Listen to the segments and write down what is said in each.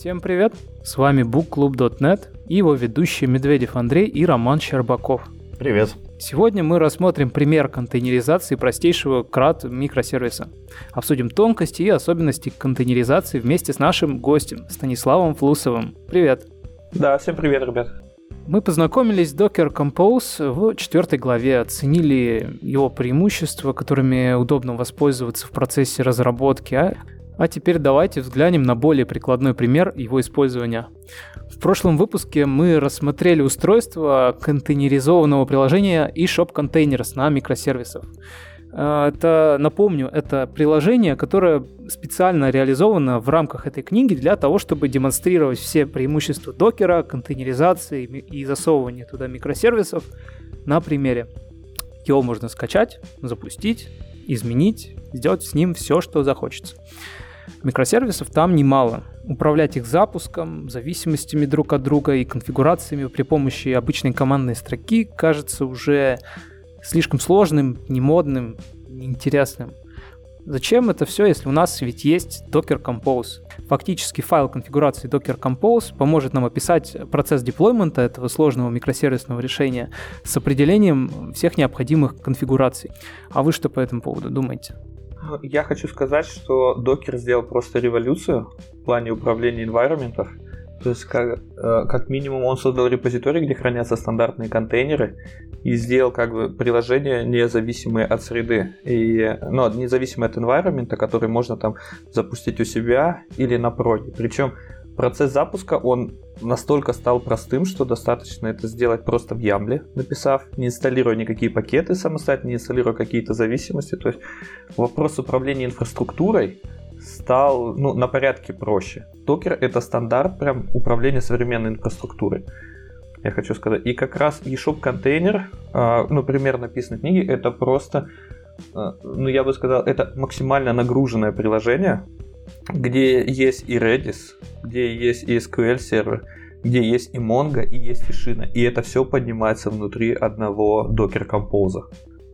Всем привет! С вами bookclub.net и его ведущие Медведев Андрей и Роман Щербаков. Привет! Сегодня мы рассмотрим пример контейнеризации простейшего CRUD микросервиса. Обсудим тонкости и особенности контейнеризации вместе с нашим гостем Станиславом Флусовым. Привет! Да, всем привет, ребят! Мы познакомились с Docker Compose в четвертой главе, оценили его преимущества, которыми удобно воспользоваться в процессе разработки, а а теперь давайте взглянем на более прикладной пример его использования. В прошлом выпуске мы рассмотрели устройство контейнеризованного приложения eShop Containers на микросервисах. Э, это, напомню, это приложение, которое специально реализовано в рамках этой книги для того, чтобы демонстрировать все преимущества докера, контейнеризации и засовывания туда микросервисов на примере. Его можно скачать, запустить, изменить, сделать с ним все, что захочется. Микросервисов там немало. Управлять их запуском, зависимостями друг от друга и конфигурациями при помощи обычной командной строки кажется уже слишком сложным, немодным, неинтересным. Зачем это все, если у нас ведь есть Docker Compose? Фактически файл конфигурации Docker Compose поможет нам описать процесс деплоймента этого сложного микросервисного решения с определением всех необходимых конфигураций. А вы что по этому поводу думаете? Я хочу сказать, что Docker сделал просто революцию в плане управления environment. То есть, как, э, как минимум, он создал репозиторий, где хранятся стандартные контейнеры, и сделал как бы приложение независимое от среды, и, ну, независимое от environment, который можно там запустить у себя или на проде. Причем процесс запуска, он настолько стал простым, что достаточно это сделать просто в Ямле, написав, не инсталируя никакие пакеты самостоятельно, не инсталируя какие-то зависимости. То есть вопрос управления инфраструктурой стал ну, на порядке проще. Докер это стандарт прям управления современной инфраструктурой. Я хочу сказать. И как раз eShop контейнер, а, ну, пример написанной книги, это просто, а, ну, я бы сказал, это максимально нагруженное приложение, где есть и Redis, где есть и SQL сервер, где есть и Mongo, и есть и Шина. И это все поднимается внутри одного Docker Compose.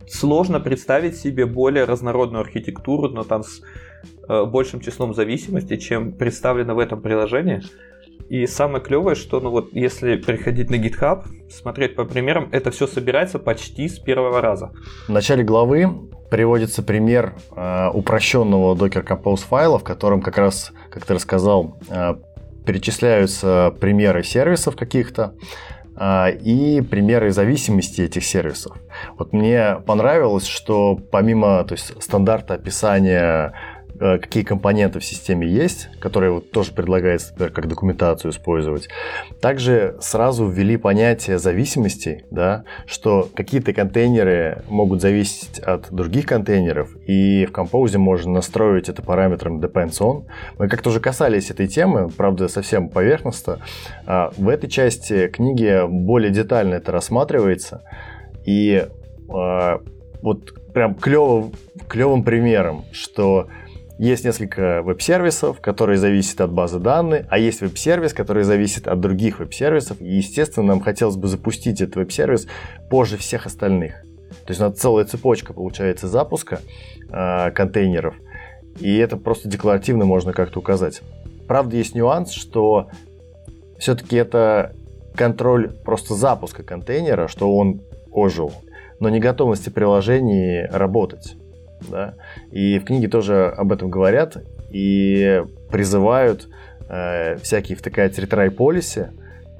Сложно представить себе более разнородную архитектуру, но там с э, большим числом зависимостей, чем представлено в этом приложении. И самое клевое, что ну вот если приходить на GitHub, смотреть по примерам, это все собирается почти с первого раза. В начале главы приводится пример э, упрощенного Docker Compose файла, в котором как раз, как ты рассказал, э, перечисляются примеры сервисов каких-то э, и примеры зависимости этих сервисов. Вот мне понравилось, что помимо то есть, стандарта описания какие компоненты в системе есть, которые вот тоже предлагается, например, как документацию использовать. Также сразу ввели понятие зависимостей, да, что какие-то контейнеры могут зависеть от других контейнеров, и в Compose можно настроить это параметром depends on. Мы как-то уже касались этой темы, правда, совсем поверхностно. А в этой части книги более детально это рассматривается, и а, вот прям клёвым, клевым примером, что есть несколько веб-сервисов, которые зависят от базы данных, а есть веб-сервис, который зависит от других веб-сервисов. И, естественно, нам хотелось бы запустить этот веб-сервис позже всех остальных. То есть у нас целая цепочка получается запуска э, контейнеров, и это просто декларативно можно как-то указать. Правда, есть нюанс, что все-таки это контроль просто запуска контейнера, что он ожил, но не готовности приложений работать. Да? И в книге тоже об этом говорят и призывают э, всякие втыкать retry policy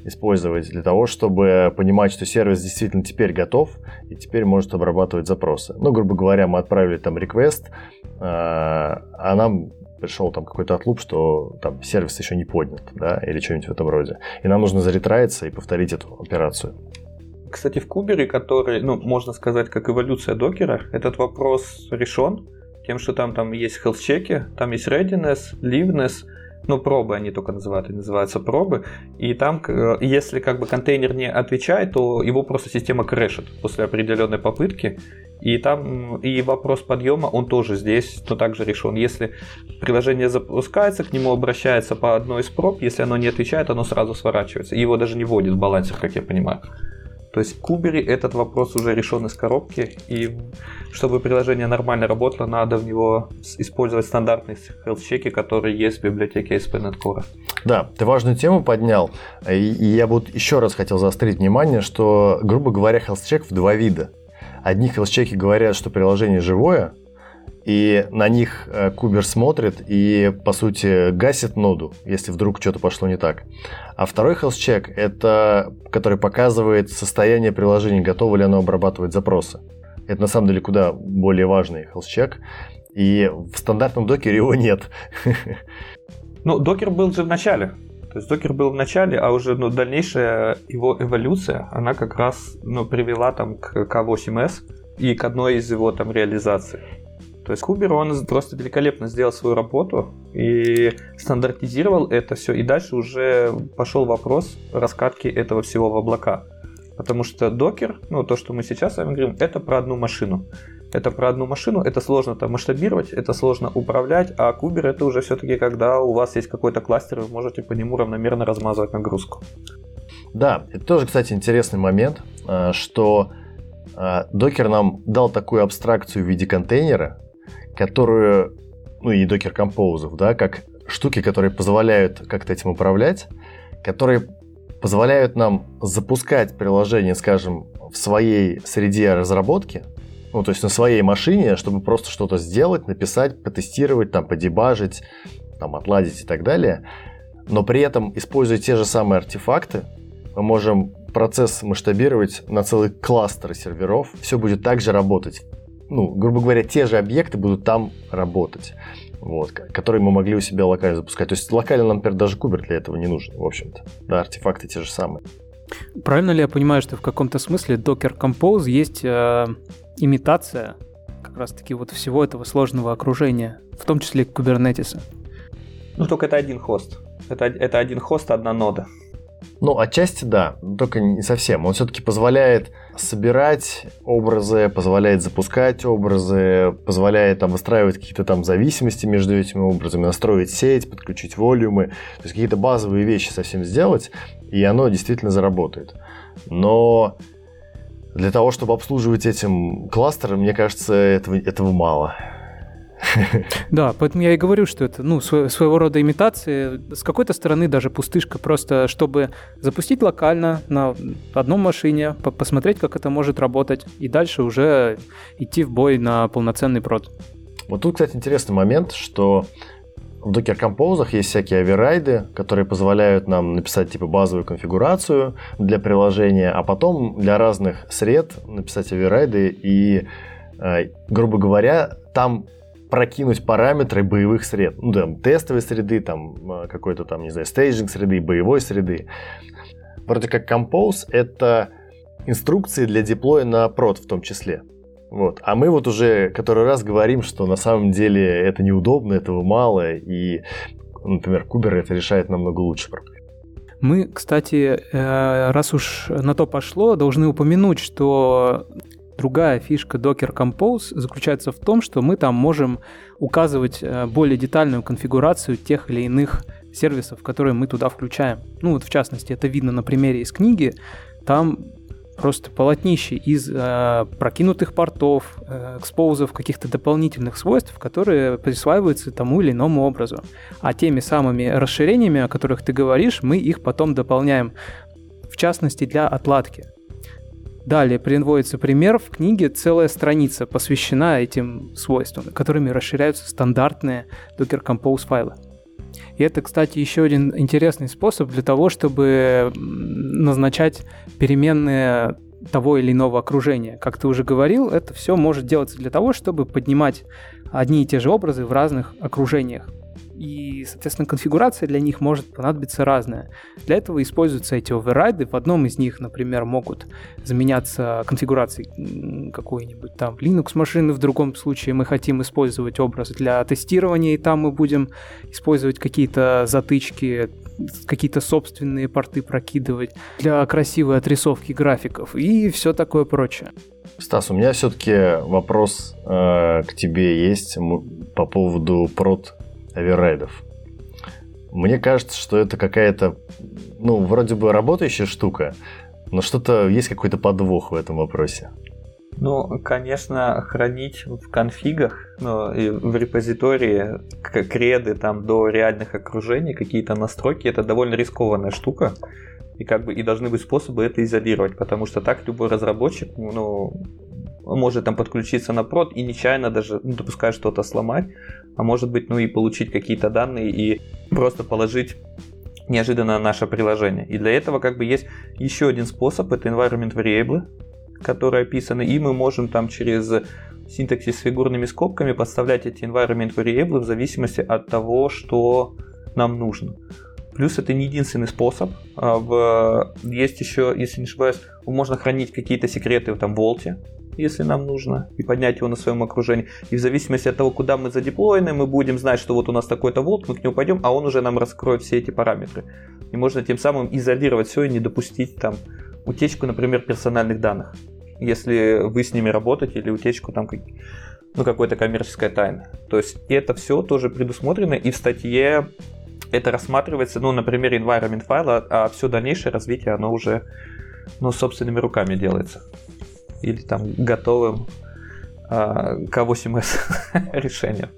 использовать для того, чтобы понимать, что сервис действительно теперь готов и теперь может обрабатывать запросы. Ну, грубо говоря, мы отправили там request, э, а нам пришел там какой-то отлуп, что там сервис еще не поднят, да, или что-нибудь в этом роде. И нам нужно заретраиться и повторить эту операцию. Кстати, в Кубере, который, ну, можно сказать, как эволюция докера, этот вопрос решен тем, что там, там есть health-чеки, там есть readiness, liveness, ну, пробы они только называют, они называются пробы, и там, если как бы контейнер не отвечает, то его просто система крэшит после определенной попытки, и там и вопрос подъема, он тоже здесь, но также решен. Если приложение запускается, к нему обращается по одной из проб, если оно не отвечает, оно сразу сворачивается. Его даже не вводит в балансер, как я понимаю. То есть в Кубере этот вопрос уже решен из коробки, и чтобы приложение нормально работало, надо в него использовать стандартные health-чеки, которые есть в библиотеке ASP.NET Core. Да, ты важную тему поднял, и, я бы еще раз хотел заострить внимание, что, грубо говоря, health-чек в два вида. Одни health-чеки говорят, что приложение живое, и на них э, кубер смотрит и, по сути, гасит ноду, если вдруг что-то пошло не так. А второй health check – это который показывает состояние приложения, готово ли оно обрабатывать запросы. Это на самом деле куда более важный health check, и в стандартном докере его нет. Ну, докер был же в начале. То есть докер был в начале, а уже ну, дальнейшая его эволюция, она как раз ну, привела там к K8S и к одной из его там реализаций. То есть Кубер, он просто великолепно сделал свою работу и стандартизировал это все. И дальше уже пошел вопрос раскатки этого всего в облака. Потому что докер, ну то, что мы сейчас с вами говорим, это про одну машину. Это про одну машину, это сложно там масштабировать, это сложно управлять, а кубер это уже все-таки когда у вас есть какой-то кластер, вы можете по нему равномерно размазывать нагрузку. Да, это тоже, кстати, интересный момент, э, что э, докер нам дал такую абстракцию в виде контейнера, которую, ну и Docker Compose, да, как штуки, которые позволяют как-то этим управлять, которые позволяют нам запускать приложение, скажем, в своей среде разработки, ну, то есть на своей машине, чтобы просто что-то сделать, написать, потестировать, там, подебажить, там, отладить и так далее. Но при этом, используя те же самые артефакты, мы можем процесс масштабировать на целый кластер серверов. Все будет также работать ну, грубо говоря, те же объекты будут там работать, вот, которые мы могли у себя локально запускать. То есть локально нам, например, даже кубер для этого не нужен, в общем-то. Да, артефакты те же самые. Правильно ли я понимаю, что в каком-то смысле Docker Compose есть э, имитация как раз-таки вот всего этого сложного окружения, в том числе Kubernetes? Ну, только это один хост. Это, это один хост, одна нода. Ну, отчасти да, только не совсем. Он все-таки позволяет собирать образы, позволяет запускать образы, позволяет там выстраивать какие-то там зависимости между этими образами, настроить сеть, подключить волюмы, то есть какие-то базовые вещи совсем сделать, и оно действительно заработает. Но для того, чтобы обслуживать этим кластеры, мне кажется, этого, этого мало. Да, поэтому я и говорю, что это ну, своего рода имитация, с какой-то стороны даже пустышка, просто чтобы запустить локально на одном машине, посмотреть, как это может работать, и дальше уже идти в бой на полноценный прод. Вот тут, кстати, интересный момент, что в Docker Compose есть всякие оверрайды, которые позволяют нам написать типа базовую конфигурацию для приложения, а потом для разных сред написать оверрайды и, э, грубо говоря, там прокинуть параметры боевых сред. Ну, там, тестовой среды, там, а, какой-то там, не знаю, стейджинг среды, боевой среды. Вроде как Compose — это инструкции для деплоя на прод в том числе. Вот. А мы вот уже который раз говорим, что на самом деле это неудобно, этого мало, и, например, Кубер это решает намного лучше проблем. Мы, кстати, э, раз уж на то пошло, должны упомянуть, что Другая фишка Docker Compose заключается в том, что мы там можем указывать э, более детальную конфигурацию тех или иных сервисов, которые мы туда включаем. Ну вот в частности, это видно на примере из книги. Там просто полотнище из э, прокинутых портов, э, экспозов, каких-то дополнительных свойств, которые присваиваются тому или иному образу. А теми самыми расширениями, о которых ты говоришь, мы их потом дополняем, в частности для отладки. Далее приводится пример. В книге целая страница посвящена этим свойствам, которыми расширяются стандартные Docker Compose файлы. И это, кстати, еще один интересный способ для того, чтобы назначать переменные того или иного окружения. Как ты уже говорил, это все может делаться для того, чтобы поднимать одни и те же образы в разных окружениях и, соответственно, конфигурация для них может понадобиться разная. Для этого используются эти оверрайды. В одном из них, например, могут заменяться конфигурацией какой-нибудь там Linux машины, в другом случае мы хотим использовать образ для тестирования, и там мы будем использовать какие-то затычки, какие-то собственные порты прокидывать для красивой отрисовки графиков и все такое прочее. Стас, у меня все-таки вопрос э, к тебе есть по поводу прод оверрайдов. Мне кажется, что это какая-то, ну, вроде бы работающая штука, Но что-то есть какой-то подвох в этом вопросе. Ну, конечно, хранить в конфигах, ну, и в репозитории креды там до реальных окружений, какие-то настройки, это довольно рискованная штука. И как бы и должны быть способы это изолировать, потому что так любой разработчик, ну, может там подключиться на прод и нечаянно даже ну, допуская что-то сломать, а может быть, ну и получить какие-то данные и просто положить неожиданно наше приложение. И для этого как бы есть еще один способ, это environment variable, которые описаны, и мы можем там через синтаксис с фигурными скобками подставлять эти environment variables в зависимости от того, что нам нужно. Плюс это не единственный способ. А. Есть еще, если не ошибаюсь, можно хранить какие-то секреты там, в Волте, если нам нужно, и поднять его на своем окружении. И в зависимости от того, куда мы задеплоены, мы будем знать, что вот у нас такой-то волт, мы к нему пойдем, а он уже нам раскроет все эти параметры. И можно тем самым изолировать все и не допустить там утечку, например, персональных данных, если вы с ними работаете, или утечку там ну, какой-то коммерческой тайны. То есть это все тоже предусмотрено, и в статье это рассматривается, ну, на примере environment файла, а все дальнейшее развитие, оно уже, ну, собственными руками делается. Или там готовым а, K8S решением.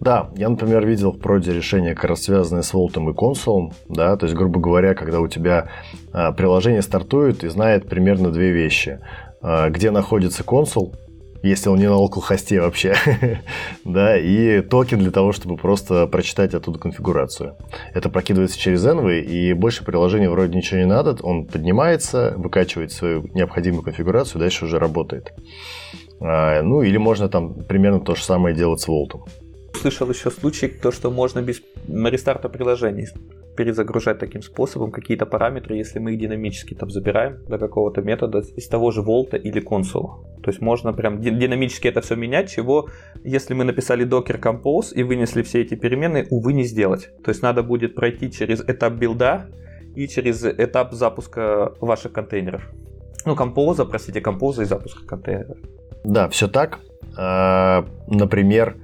Да, я, например, видел в проде решение, как раз связанное с волтом и консулом, да, то есть, грубо говоря, когда у тебя а, приложение стартует и знает примерно две вещи. А, где находится консул, если он не на localhost вообще, да, и токен для того, чтобы просто прочитать оттуда конфигурацию. Это прокидывается через Envy, и больше приложения вроде ничего не надо, он поднимается, выкачивает свою необходимую конфигурацию, дальше уже работает. А, ну, или можно там примерно то же самое делать с Волтом слышал еще случай, то, что можно без рестарта приложений перезагружать таким способом какие-то параметры, если мы их динамически там забираем до какого-то метода из того же волта или консула. То есть можно прям динамически это все менять, чего, если мы написали Docker Compose и вынесли все эти переменные, увы, не сделать. То есть надо будет пройти через этап билда и через этап запуска ваших контейнеров. Ну, композа, простите, композа и запуска контейнеров. Да, все так. А, например,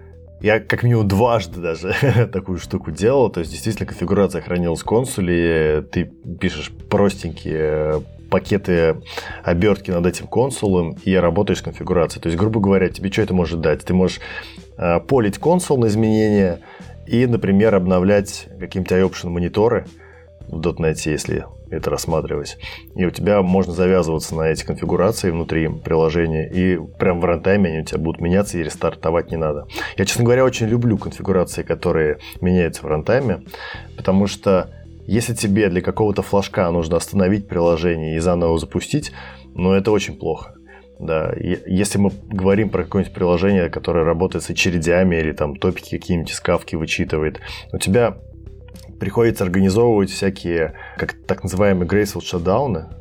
я как минимум дважды даже такую штуку делал. То есть, действительно, конфигурация хранилась в консуле. Ты пишешь простенькие пакеты обертки над этим консулом и работаешь с конфигурацией. То есть, грубо говоря, тебе что это может дать? Ты можешь э, полить консул на изменения и, например, обновлять каким-то IOPtion мониторы в .NET, если это рассматривать. И у тебя можно завязываться на эти конфигурации внутри приложения, и прям в рантайме они у тебя будут меняться, и рестартовать не надо. Я, честно говоря, очень люблю конфигурации, которые меняются в рантайме, потому что если тебе для какого-то флажка нужно остановить приложение и заново запустить, ну это очень плохо. Да, если мы говорим про какое-нибудь приложение, которое работает с очередями или там топики какие-нибудь из кавки вычитывает, у тебя приходится организовывать всякие, как так называемые graceful shutdown.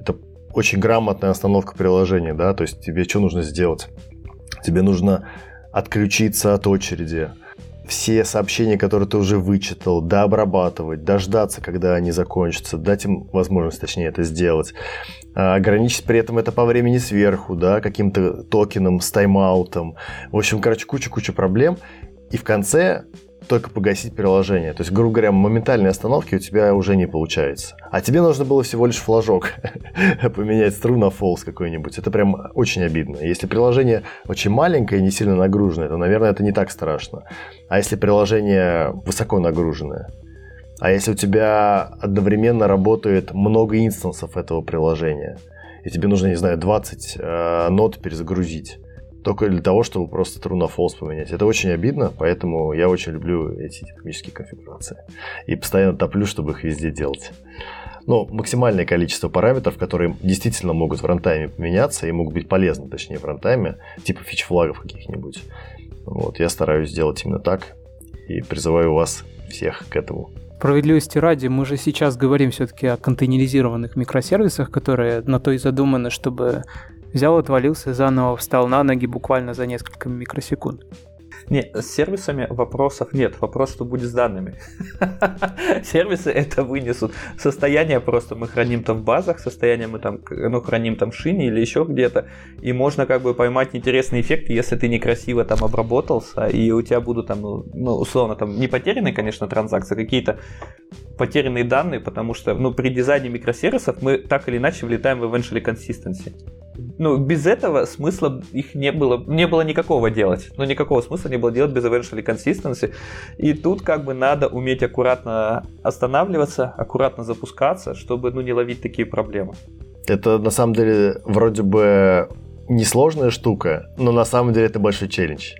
Это очень грамотная остановка приложения, да, то есть тебе что нужно сделать? Тебе нужно отключиться от очереди, все сообщения, которые ты уже вычитал, дообрабатывать, дождаться, когда они закончатся, дать им возможность, точнее, это сделать. А, ограничить при этом это по времени сверху, да, каким-то токеном с тайм-аутом. В общем, короче, куча-куча проблем. И в конце только погасить приложение. То есть, грубо говоря, моментальной остановки у тебя уже не получается. А тебе нужно было всего лишь флажок поменять стру на false какой-нибудь. Это прям очень обидно. Если приложение очень маленькое и не сильно нагруженное, то, наверное, это не так страшно. А если приложение высоко нагруженное? А если у тебя одновременно работает много инстансов этого приложения, и тебе нужно, не знаю, 20 э, нот перезагрузить, только для того, чтобы просто true на false поменять. Это очень обидно, поэтому я очень люблю эти динамические конфигурации. И постоянно топлю, чтобы их везде делать. Но максимальное количество параметров, которые действительно могут в рантайме поменяться и могут быть полезны, точнее, в рантайме, типа фич-флагов каких-нибудь. Вот, я стараюсь сделать именно так и призываю вас всех к этому. Справедливости ради, мы же сейчас говорим все-таки о контейнеризированных микросервисах, которые на то и задуманы, чтобы Взял, отвалился, заново встал на ноги буквально за несколько микросекунд. Не, с сервисами вопросов нет. Вопрос, что будет с данными. Сервисы это вынесут. Состояние просто мы храним там в базах, состояние мы там ну, храним там в шине или еще где-то. И можно как бы поймать интересный эффект, если ты некрасиво там обработался, и у тебя будут там, ну, условно, там не потерянные, конечно, транзакции, а какие-то потерянные данные, потому что ну, при дизайне микросервисов мы так или иначе влетаем в eventually consistency ну, без этого смысла их не было, не было никакого делать. Ну, никакого смысла не было делать без eventually consistency. И тут как бы надо уметь аккуратно останавливаться, аккуратно запускаться, чтобы, ну, не ловить такие проблемы. Это, на самом деле, вроде бы несложная штука, но на самом деле это большой челлендж.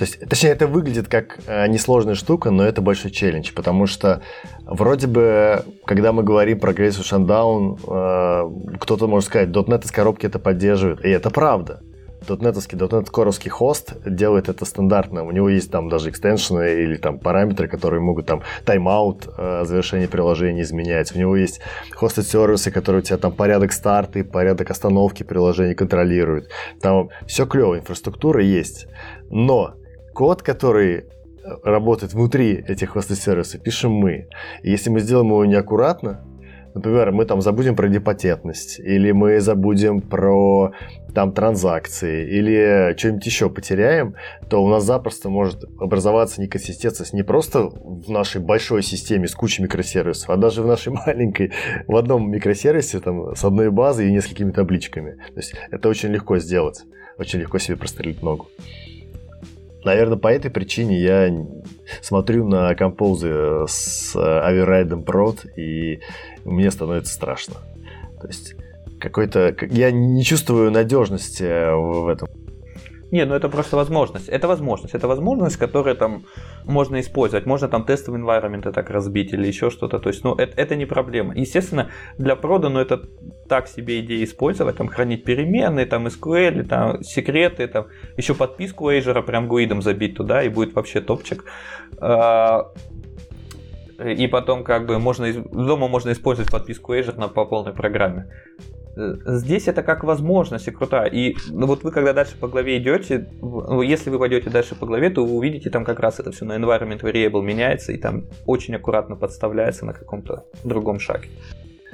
То есть, точнее, это выглядит как э, несложная штука, но это большой челлендж, потому что вроде бы, когда мы говорим про Grace Shutdown, э, кто-то может сказать, .NET из коробки это поддерживает, и это правда. .NET-овский, .NET коровский хост делает это стандартно. У него есть там даже экстеншены или там параметры, которые могут там тайм-аут, э, завершение приложения изменять. У него есть хосты сервисы, которые у тебя там порядок старта и порядок остановки приложения контролируют. Там все клево, инфраструктура есть. Но код, который э, работает внутри этих хостес-сервисов, пишем мы. И если мы сделаем его неаккуратно, например, мы там забудем про депатентность, или мы забудем про там транзакции, или что-нибудь еще потеряем, то у нас запросто может образоваться неконсистентность не просто в нашей большой системе с кучей микросервисов, а даже в нашей маленькой, в одном микросервисе там, с одной базой и несколькими табличками. То есть это очень легко сделать, очень легко себе прострелить ногу. Наверное, по этой причине я смотрю на композы с оверрайдом прод, и мне становится страшно. То есть какой-то... Я не чувствую надежности в этом. Не, ну это просто возможность. Это возможность. Это возможность, которая там можно использовать. Можно там тестовый environment так разбить или еще что-то. То есть, ну, это, это не проблема. Естественно, для прода, ну, это так себе идея использовать, там, хранить переменные, там, SQL, там, секреты, там, еще подписку Azure прям гуидом забить туда, и будет вообще топчик. И потом, как бы, можно, дома можно использовать подписку Azure по полной программе. Э, здесь это как возможность и крутая. И ну, вот вы когда дальше по главе идете, ну, если вы пойдете дальше по главе, то вы увидите там как раз это все на environment variable меняется и там очень аккуратно подставляется на каком-то другом шаге.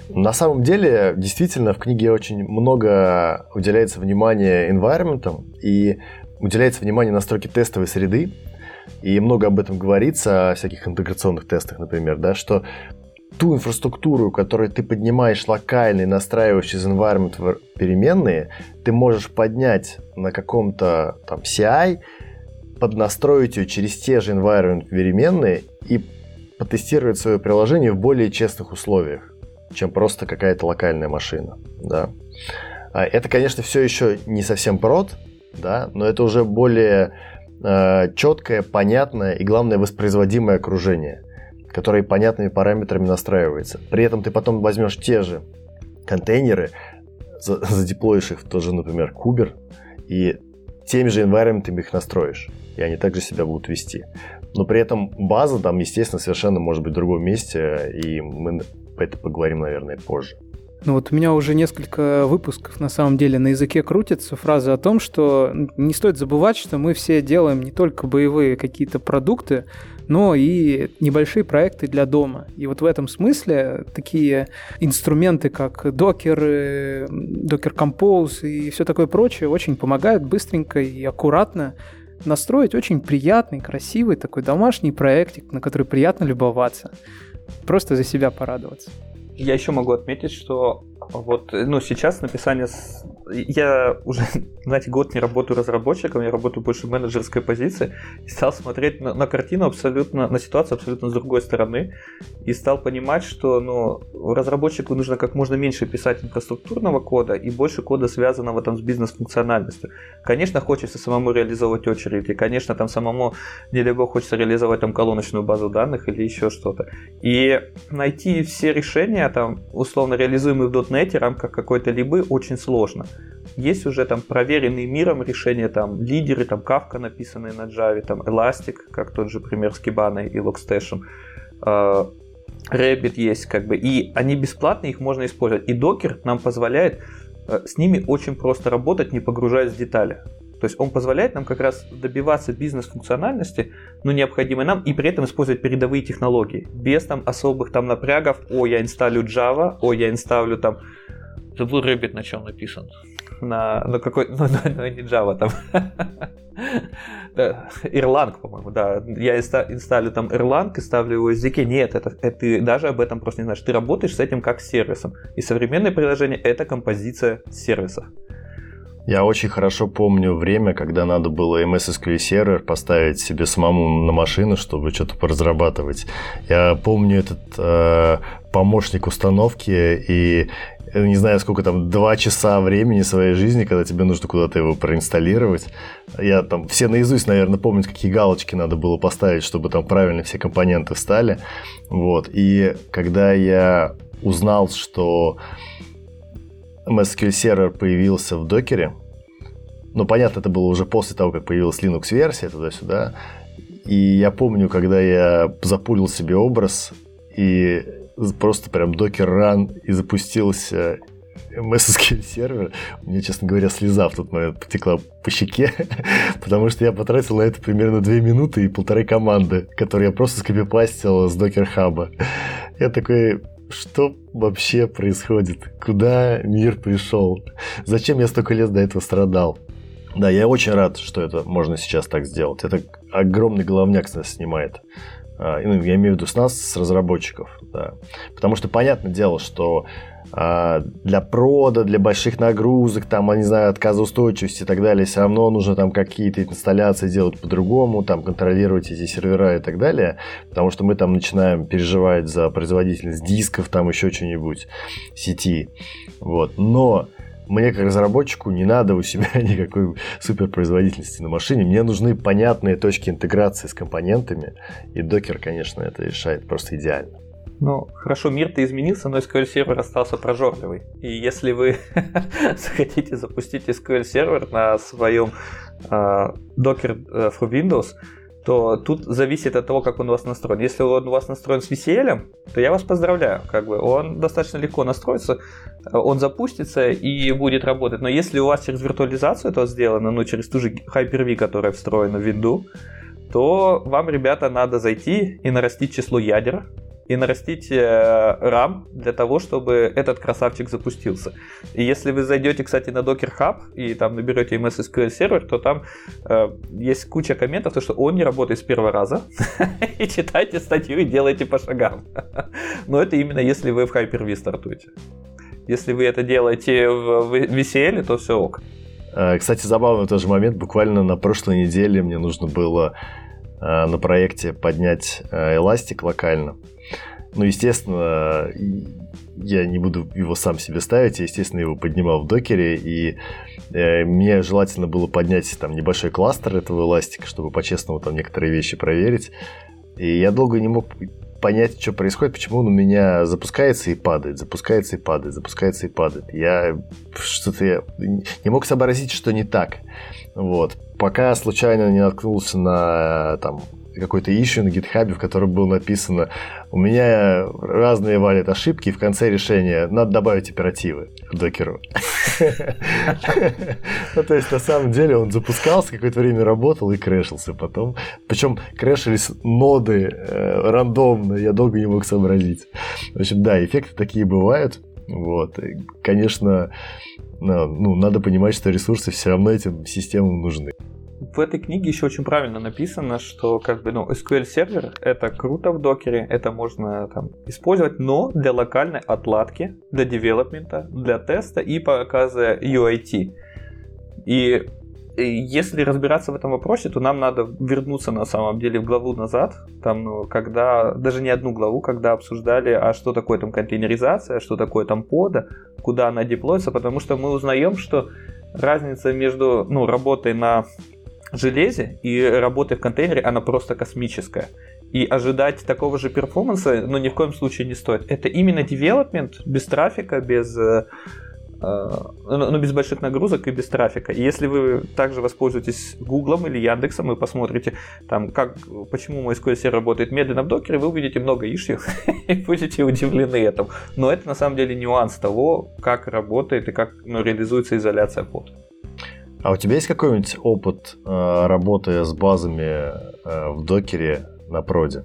На самом деле, действительно, в книге очень много уделяется внимания environment и уделяется внимание настройке тестовой среды. И много об этом говорится, о всяких интеграционных тестах, например, да, что ту инфраструктуру, которую ты поднимаешь локально и настраиваешь из environment переменные, ты можешь поднять на каком-то там CI, поднастроить ее через те же environment переменные и потестировать свое приложение в более честных условиях, чем просто какая-то локальная машина. Да. А это, конечно, все еще не совсем прод, да, но это уже более э, четкое, понятное и, главное, воспроизводимое окружение который понятными параметрами настраивается. При этом ты потом возьмешь те же контейнеры, задеплоишь их в тот же, например, кубер, и теми же environment их настроишь, и они также себя будут вести. Но при этом база там, естественно, совершенно может быть в другом месте, и мы это поговорим, наверное, позже. Ну вот у меня уже несколько выпусков на самом деле на языке крутится фраза о том, что не стоит забывать, что мы все делаем не только боевые какие-то продукты, но и небольшие проекты для дома. И вот в этом смысле такие инструменты, как Docker, Docker Compose и все такое прочее, очень помогают быстренько и аккуратно настроить очень приятный, красивый такой домашний проектик, на который приятно любоваться. Просто за себя порадоваться. Я еще могу отметить, что вот, ну, сейчас написание... С... Я уже, знаете, год не работаю разработчиком, я работаю больше в менеджерской позиции, и стал смотреть на, на картину абсолютно, на ситуацию абсолютно с другой стороны, и стал понимать, что, ну, разработчику нужно как можно меньше писать инфраструктурного кода и больше кода, связанного там с бизнес-функциональностью. Конечно, хочется самому реализовывать очередь, и, конечно, там самому, не дай бог, хочется реализовать там колоночную базу данных или еще что-то. И найти все решения, там, условно реализуемые в .NET, в рамках какой-то либы очень сложно. Есть уже там проверенные миром решения, там лидеры, там Kafka написанные на Java, там Elastic, как тот же пример с Kibana и Logstash. Uh, Rabbit есть как бы, и они бесплатные, их можно использовать. И Docker нам позволяет uh, с ними очень просто работать, не погружаясь в детали. То есть он позволяет нам как раз добиваться бизнес-функциональности, но необходимой нам, и при этом использовать передовые технологии, без там особых там напрягов, о, я инсталлю Java, о, я инсталлю там, забыл Rabbit на чем написан, на, на какой, ну, ну, не Java там, Erlang, по-моему, да. Я инсталлю там Erlang и ставлю его в языке. Нет, это, это ты даже об этом просто не знаешь. Ты работаешь с этим как с сервисом. И современное приложение — это композиция сервиса. Я очень хорошо помню время, когда надо было MS SQL сервер поставить себе самому на машину, чтобы что-то поразрабатывать. Я помню этот э, помощник установки и не знаю, сколько там, два часа времени своей жизни, когда тебе нужно куда-то его проинсталлировать. Я там все наизусть, наверное, помню, какие галочки надо было поставить, чтобы там правильно все компоненты встали. Вот. И когда я узнал, что MySQL сервер появился в докере, ну, понятно, это было уже после того, как появилась Linux-версия туда-сюда, и я помню, когда я запулил себе образ и просто прям докер ран и запустился MS сервер, меня, честно говоря, слеза в тот момент потекла по щеке, потому что я потратил на это примерно 2 минуты и полторы команды, которые я просто скопипастил с Hub. Я такой, что вообще происходит? Куда мир пришел? Зачем я столько лет до этого страдал? Да, я очень рад, что это можно сейчас так сделать. Это огромный головняк с нас снимает. А, ну, я имею в виду с нас, с разработчиков, да. Потому что понятное дело, что для прода, для больших нагрузок, там, я не знаю, отказоустойчивости и так далее, все равно нужно там какие-то инсталляции делать по-другому, там, контролировать эти сервера и так далее, потому что мы там начинаем переживать за производительность дисков, там, еще что-нибудь, сети, вот. Но мне как разработчику не надо у себя никакой суперпроизводительности на машине. Мне нужны понятные точки интеграции с компонентами. И докер, конечно, это решает просто идеально. Ну, хорошо, мир-то изменился, но SQL сервер остался прожорливый. И если вы захотите запустить SQL сервер на своем uh, Docker uh, for Windows, то тут зависит от того, как он у вас настроен. Если он у вас настроен с VCL, то я вас поздравляю. Как бы он достаточно легко настроится, он запустится и будет работать. Но если у вас через виртуализацию это сделано, ну через ту же Hyper-V, которая встроена в Windows, то вам, ребята, надо зайти и нарастить число ядер, и нарастить RAM э, для того, чтобы этот красавчик запустился. И если вы зайдете, кстати, на Docker Hub и там наберете MS SQL сервер, то там э, есть куча комментов, то, что он не работает с первого раза. и читайте статью и делайте по шагам. Но это именно если вы в Hyper-V стартуете. Если вы это делаете в VCL, то все ок. Э, кстати, забавный тоже момент. Буквально на прошлой неделе мне нужно было э, на проекте поднять эластик локально. Ну, естественно, я не буду его сам себе ставить, я, естественно, его поднимал в докере, и э, мне желательно было поднять там небольшой кластер этого эластика, чтобы по-честному там некоторые вещи проверить. И я долго не мог понять, что происходит, почему он у меня запускается и падает, запускается и падает, запускается и падает. Я что-то я не мог сообразить, что не так. Вот. Пока случайно не наткнулся на там какой-то issue на гитхабе, в котором было написано у меня разные валят ошибки, и в конце решения надо добавить оперативы к докеру. Ну, то есть, на самом деле, он запускался, какое-то время работал и крэшился потом. Причем крэшились ноды э, рандомно, я долго не мог сообразить. В общем, да, эффекты такие бывают. Вот. И, конечно, ну, надо понимать, что ресурсы все равно этим системам нужны в этой книге еще очень правильно написано, что как бы, ну, SQL сервер это круто в докере, это можно там использовать, но для локальной отладки, для девелопмента, для теста и показа UIT. И если разбираться в этом вопросе, то нам надо вернуться на самом деле в главу назад, там, ну, когда, даже не одну главу, когда обсуждали, а что такое там контейнеризация, что такое там пода, куда она деплоится, потому что мы узнаем, что разница между ну, работой на железе и работы в контейнере, она просто космическая. И ожидать такого же перформанса, ну, ни в коем случае не стоит. Это именно девелопмент без трафика, без э, э, ну, ну, без больших нагрузок и без трафика. И если вы также воспользуетесь Гуглом или Яндексом и посмотрите, там, как, почему мой SQL сервер работает медленно в докере, вы увидите много ишью и будете удивлены этому. Но это на самом деле нюанс того, как работает и как ну, реализуется изоляция под. А у тебя есть какой-нибудь опыт э, работы с базами э, в докере на проде?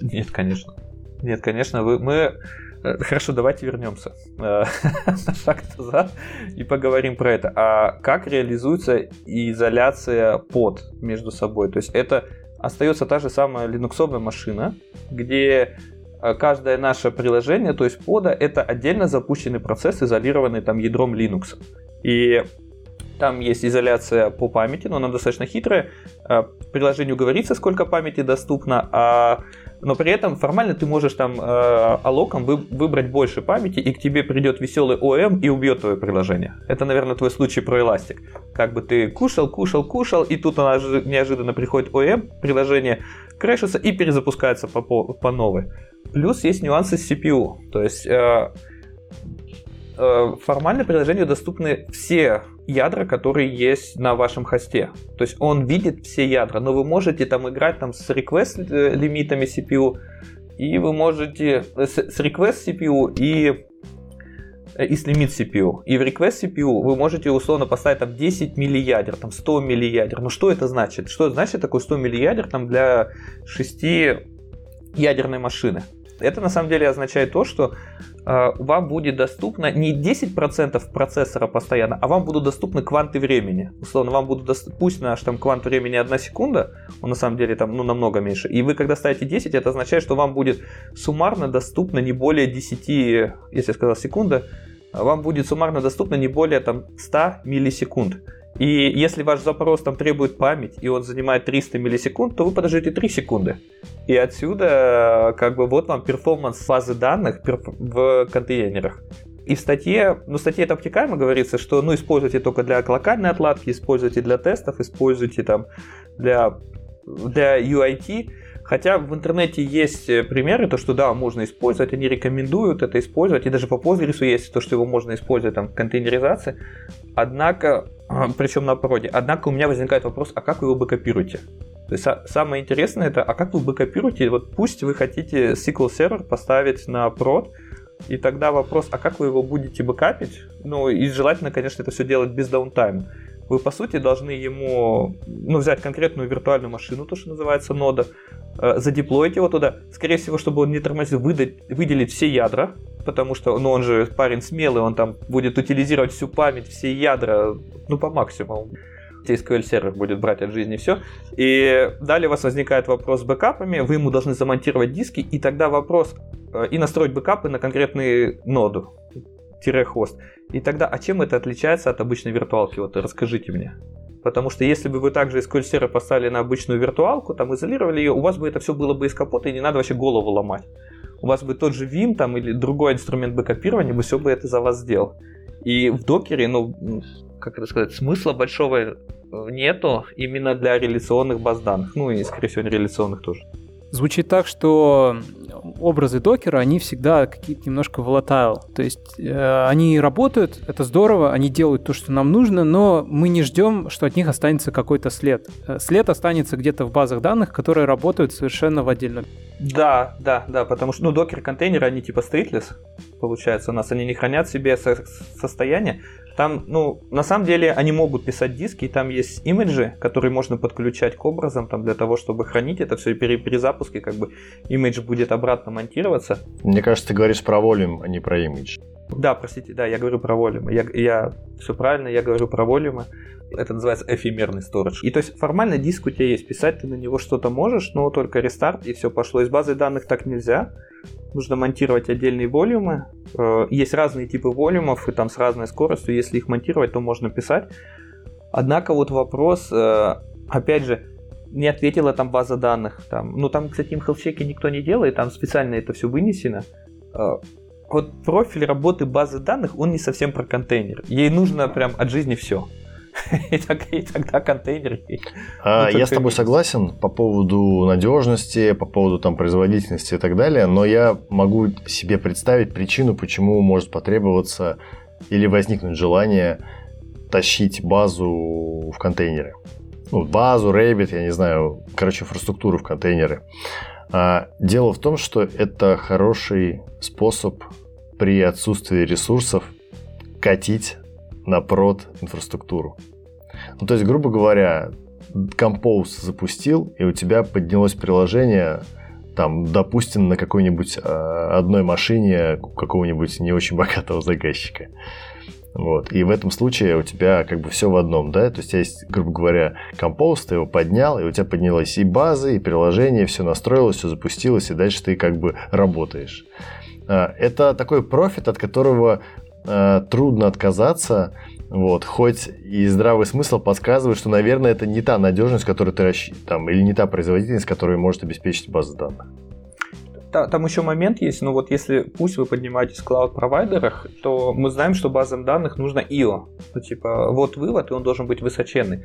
Нет, конечно. Нет, конечно. Вы, мы Э, хорошо, давайте вернемся э, на шаг назад и поговорим про это. А как реализуется изоляция под между собой? То есть это остается та же самая линуксовая машина, где каждое наше приложение, то есть пода, это отдельно запущенный процесс, изолированный там ядром Linux. И там есть изоляция по памяти, но она достаточно хитрая. Приложению говорится, сколько памяти доступно, а но при этом формально ты можешь там э, алоком вы, выбрать больше памяти, и к тебе придет веселый ОМ и убьет твое приложение. Это, наверное, твой случай про эластик. Как бы ты кушал, кушал, кушал, и тут у нас неожиданно приходит ОМ, приложение крэшится и перезапускается по, по, по новой. Плюс есть нюансы с CPU. То есть э, формально приложению доступны все ядра, которые есть на вашем хосте. То есть он видит все ядра, но вы можете там играть там с request э, лимитами CPU, и вы можете э, с, с request CPU и э, и с лимит CPU. И в request CPU вы можете условно поставить там 10 миллиядер, там 100 миллиядер. Но что это значит? Что значит такое 100 миллиядер там для 6 ядерной машины? Это на самом деле означает то, что э, вам будет доступно не 10% процессора постоянно, а вам будут доступны кванты времени. Условно, вам будут доступны, пусть наш там квант времени 1 секунда, он на самом деле там ну, намного меньше, и вы когда ставите 10, это означает, что вам будет суммарно доступно не более 10, если я сказал секунда, вам будет суммарно доступно не более там 100 миллисекунд. И если ваш запрос там требует память, и он занимает 300 миллисекунд, то вы подождете 3 секунды. И отсюда, как бы, вот вам перформанс фазы данных в контейнерах. И в статье, ну, в статье это обтекаемо говорится, что, ну, используйте только для локальной отладки, используйте для тестов, используйте там для, для UIT. Хотя в интернете есть примеры, то, что да, можно использовать, они рекомендуют это использовать, и даже по Postgres есть то, что его можно использовать там в контейнеризации. Однако, причем на проде, однако у меня возникает вопрос, а как вы его бэкопируете? То есть самое интересное это, а как вы бэкопируете? Вот пусть вы хотите SQL сервер поставить на прод, и тогда вопрос, а как вы его будете бэкапить? Ну, и желательно, конечно, это все делать без даунтайма. Вы, по сути, должны ему ну, взять конкретную виртуальную машину, то, что называется нода, э, задеплоить его туда. Скорее всего, чтобы он не тормозил, выдать, выделить все ядра, потому что ну, он же парень смелый, он там будет утилизировать всю память, все ядра, ну, по максимуму. SQL сервер будет брать от жизни все. И далее у вас возникает вопрос с бэкапами, вы ему должны замонтировать диски, и тогда вопрос э, и настроить бэкапы на конкретную ноду, хост. И тогда, а чем это отличается от обычной виртуалки? Вот расскажите мне. Потому что если бы вы также SQL сервер поставили на обычную виртуалку, там изолировали ее, у вас бы это все было бы из капота, и не надо вообще голову ломать. У вас бы тот же Vim там или другой инструмент бэкапирования бы все бы это за вас сделал. И в докере, ну, как это сказать, смысла большого э, нету именно для реляционных баз данных. Ну и, скорее всего, реляционных тоже. Звучит так, что образы докера, они всегда какие-то немножко volatile. То есть э, они работают, это здорово, они делают то, что нам нужно, но мы не ждем, что от них останется какой-то след. Э, след останется где-то в базах данных, которые работают совершенно в отдельном. Да, да, да, потому что, ну, докер-контейнеры, они типа stateless, получается, у нас они не хранят себе со- состояние, там, ну, на самом деле они могут писать диски, и там есть имиджи, которые можно подключать к образам, там, для того, чтобы хранить это все, и при, при запуске, как бы, имидж будет обратно монтироваться. Мне кажется, ты говоришь про волюм, а не про имидж. Да, простите, да, я говорю про волюмы. Я, я все правильно, я говорю про волюмы. Это называется эфемерный сторож. И то есть формально диск у тебя есть, писать ты на него что-то можешь, но только рестарт и все пошло. Из базы данных так нельзя нужно монтировать отдельные волюмы. Э, есть разные типы волюмов, и там с разной скоростью. Если их монтировать, то можно писать. Однако вот вопрос, э, опять же, не ответила там база данных. Там, ну там, кстати, им хелчеки никто не делает, там специально это все вынесено. Э, вот профиль работы базы данных, он не совсем про контейнер. Ей нужно прям от жизни все. и, так, и тогда контейнер а, Я с тобой согласен по поводу надежности, по поводу там производительности и так далее, но я могу себе представить причину, почему может потребоваться или возникнуть желание тащить базу в контейнеры. Ну, базу, Rabbit, я не знаю, короче, инфраструктуру в контейнеры. А, дело в том, что это хороший способ при отсутствии ресурсов катить на прод инфраструктуру. Ну, то есть, грубо говоря, Compose запустил, и у тебя поднялось приложение, там, допустим, на какой-нибудь э, одной машине какого-нибудь не очень богатого заказчика. Вот. И в этом случае у тебя как бы все в одном, да? То есть есть, грубо говоря, компост, ты его поднял, и у тебя поднялась и база, и приложение, все настроилось, все запустилось, и дальше ты как бы работаешь. А, это такой профит, от которого э, трудно отказаться, вот, хоть и здравый смысл подсказывает, что, наверное, это не та надежность, которую ты рассчитываешь, там, или не та производительность, которая может обеспечить базу данных там еще момент есть, но вот если пусть вы поднимаетесь в клауд-провайдерах, то мы знаем, что базам данных нужно IO. Ну, типа, вот вывод, и он должен быть высоченный.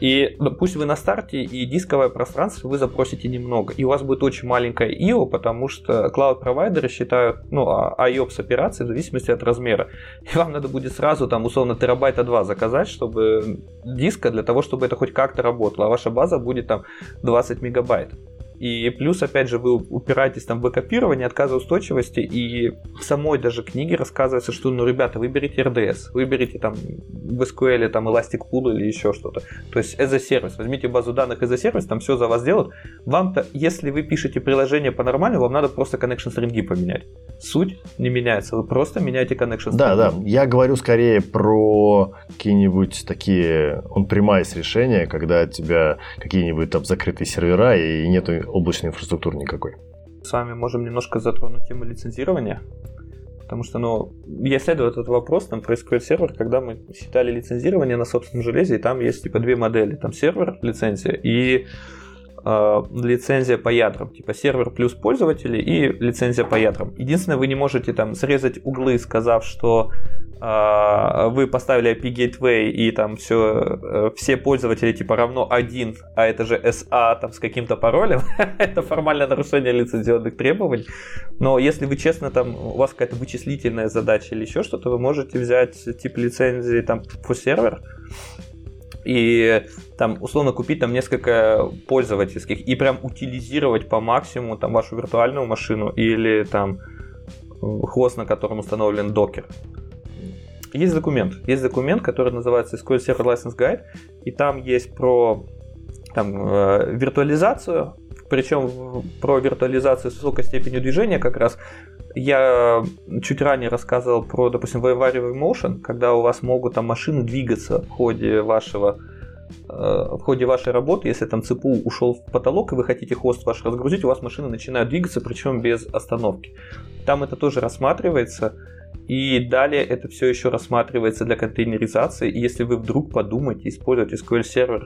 И ну, пусть вы на старте, и дисковое пространство вы запросите немного, и у вас будет очень маленькое IO, потому что клауд-провайдеры считают, ну, IOPS операции в зависимости от размера. И вам надо будет сразу, там, условно, терабайта 2 заказать, чтобы диска, для того, чтобы это хоть как-то работало, а ваша база будет там 20 мегабайт. И плюс, опять же, вы упираетесь там в копирование, отказоустойчивости, и в самой даже книге рассказывается, что, ну, ребята, выберите RDS, выберите там в SQL там Elastic Pool или еще что-то. То есть as a service, возьмите базу данных as a service, там все за вас делают. Вам-то, если вы пишете приложение по-нормальному, вам надо просто connection string поменять. Суть не меняется, вы просто меняете connection string. Да, да, я говорю скорее про какие-нибудь такие он premise решения, когда у тебя какие-нибудь там закрытые сервера и нету облачной инфраструктуры никакой. С вами можем немножко затронуть тему лицензирования. Потому что, ну, я исследую этот вопрос, там происходит сервер, когда мы считали лицензирование на собственном железе, и там есть типа две модели. Там сервер, лицензия, и э, лицензия по ядрам. Типа сервер плюс пользователи и лицензия по ядрам. Единственное, вы не можете там срезать углы, сказав, что а, вы поставили IP Gateway и там все, э, все пользователи типа равно один, а это же SA там с каким-то паролем, это формальное нарушение лицензионных требований. Но если вы честно там, у вас какая-то вычислительная задача или еще что-то, вы можете взять тип лицензии там по сервер и там условно купить там несколько пользовательских и прям утилизировать по максимуму там вашу виртуальную машину или там хвост, на котором установлен докер. Есть документ. Есть документ, который называется SQL Server License Guide, и там есть про там, э, виртуализацию, причем про виртуализацию с высокой степенью движения как раз я чуть ранее рассказывал про, допустим, Variable Motion, когда у вас могут там машины двигаться в ходе вашего э, в ходе вашей работы, если там ЦПУ ушел в потолок, и вы хотите хост ваш разгрузить, у вас машины начинают двигаться, причем без остановки. Там это тоже рассматривается. И далее это все еще рассматривается для контейнеризации. И если вы вдруг подумаете использовать SQL Server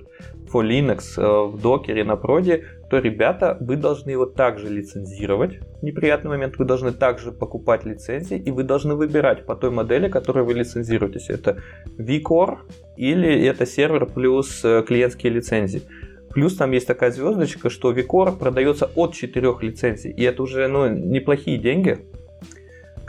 for Linux э, в докере на проде, то, ребята, вы должны его также лицензировать. Неприятный момент, вы должны также покупать лицензии, и вы должны выбирать по той модели, которую вы лицензируетесь. Это vCore или это сервер плюс э, клиентские лицензии. Плюс там есть такая звездочка, что vCore продается от 4 лицензий. И это уже ну, неплохие деньги